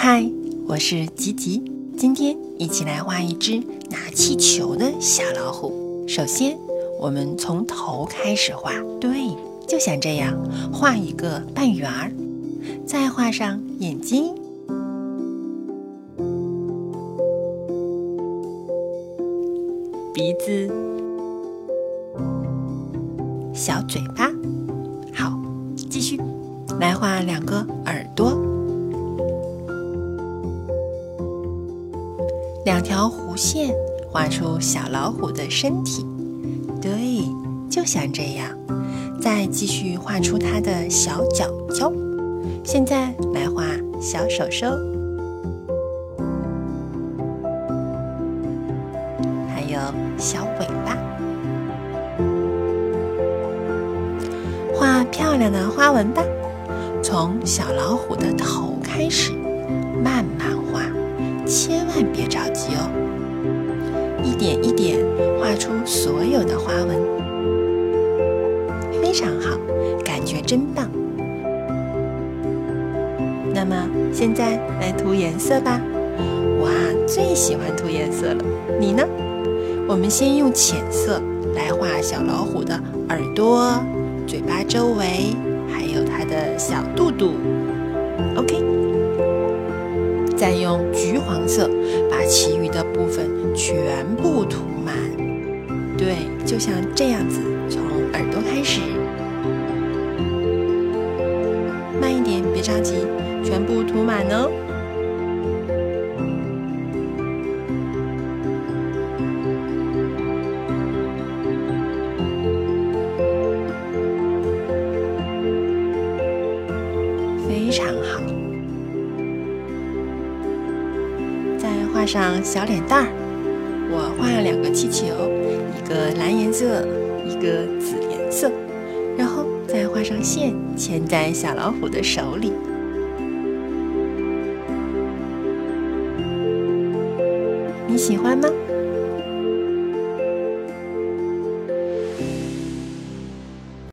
嗨，我是吉吉，今天一起来画一只拿气球的小老虎。首先，我们从头开始画，对，就像这样，画一个半圆儿，再画上眼睛、鼻子、小嘴巴。好，继续来画两个两条弧线画出小老虎的身体，对，就像这样。再继续画出它的小脚脚。现在来画小手手，还有小尾巴。画漂亮的花纹吧，从小老虎的头开始，慢慢画。千万别着急，点一点画出所有的花纹，非常好，感觉真棒。那么现在来涂颜色吧。哇，最喜欢涂颜色了，你呢？我们先用浅色来画小老虎的耳朵、嘴巴周围，还有它的小肚肚。再用橘黄色把其余的部分全部涂满，对，就像这样子，从耳朵开始，慢一点，别着急，全部涂满哦，非常好。再画上小脸蛋儿，我画了两个气球，一个蓝颜色，一个紫颜色，然后再画上线，牵在小老虎的手里。你喜欢吗？